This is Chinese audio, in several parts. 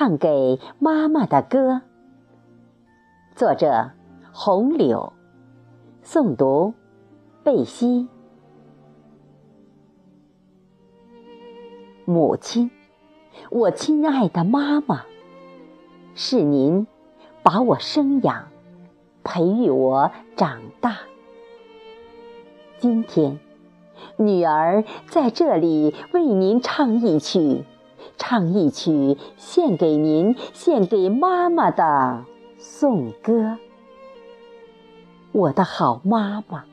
唱给妈妈的歌。作者：红柳，诵读：贝西。母亲，我亲爱的妈妈，是您把我生养、培育我长大。今天，女儿在这里为您唱一曲，唱一曲献给您、献给妈妈的颂歌。我的好妈妈，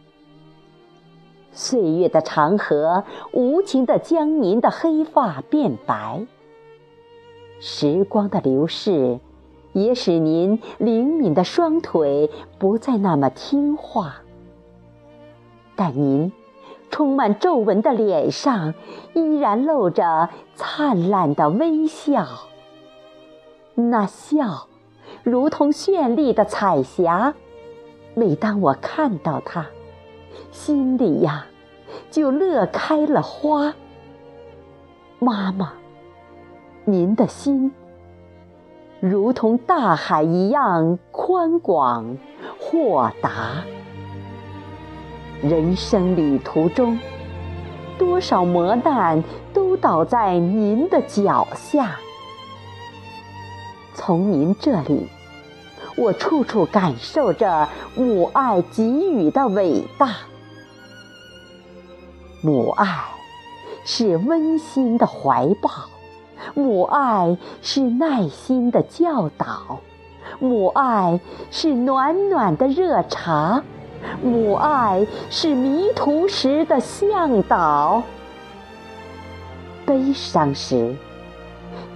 岁月的长河无情地将您的黑发变白，时光的流逝也使您灵敏的双腿不再那么听话。但您充满皱纹的脸上依然露着灿烂的微笑，那笑如同绚丽的彩霞。每当我看到它，心里呀就乐开了花。妈妈，您的心如同大海一样宽广豁达。人生旅途中，多少磨难都倒在您的脚下。从您这里，我处处感受着母爱给予的伟大。母爱是温馨的怀抱，母爱是耐心的教导，母爱是暖暖的热茶。母爱是迷途时的向导，悲伤时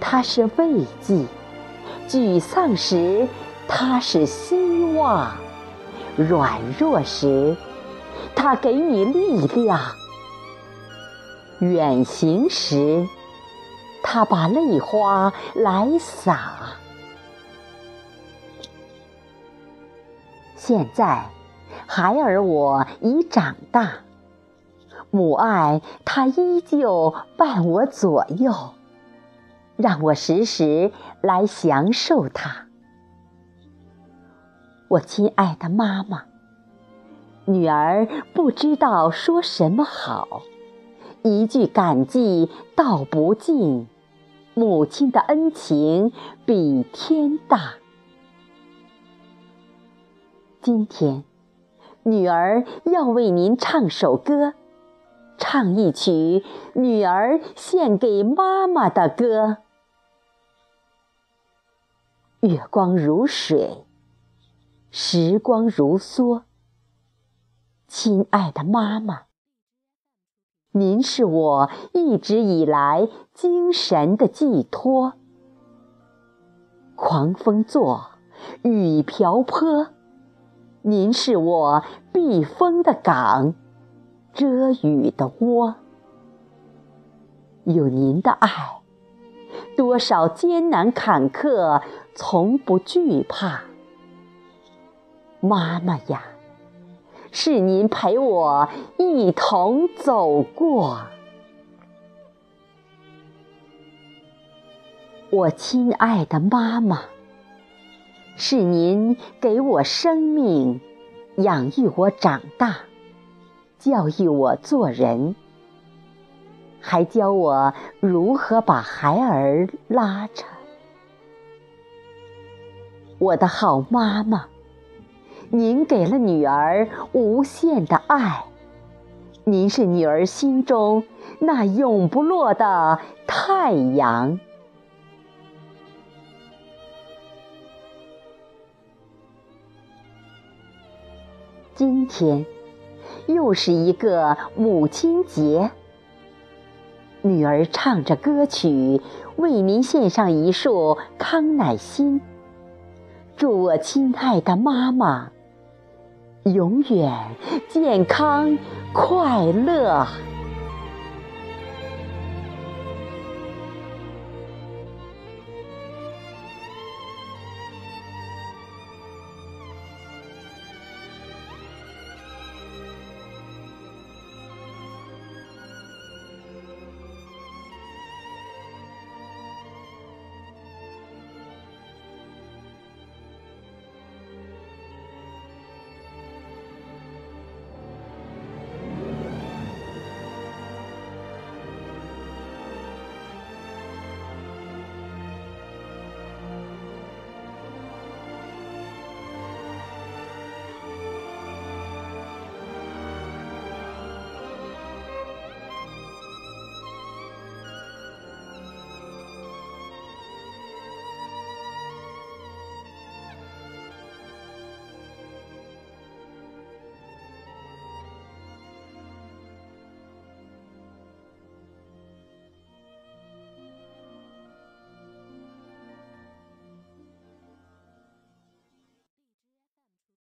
它是慰藉，沮丧时它是希望，软弱时它给你力量，远行时它把泪花来洒。现在。孩儿，我已长大，母爱它依旧伴我左右，让我时时来享受它。我亲爱的妈妈，女儿不知道说什么好，一句感激道不尽，母亲的恩情比天大。今天。女儿要为您唱首歌，唱一曲女儿献给妈妈的歌。月光如水，时光如梭。亲爱的妈妈，您是我一直以来精神的寄托。狂风作，雨瓢泼。您是我避风的港，遮雨的窝。有您的爱，多少艰难坎坷从不惧怕。妈妈呀，是您陪我一同走过。我亲爱的妈妈。是您给我生命，养育我长大，教育我做人，还教我如何把孩儿拉扯。我的好妈妈，您给了女儿无限的爱，您是女儿心中那永不落的太阳。今天又是一个母亲节，女儿唱着歌曲为您献上一束康乃馨，祝我亲爱的妈妈永远健康快乐。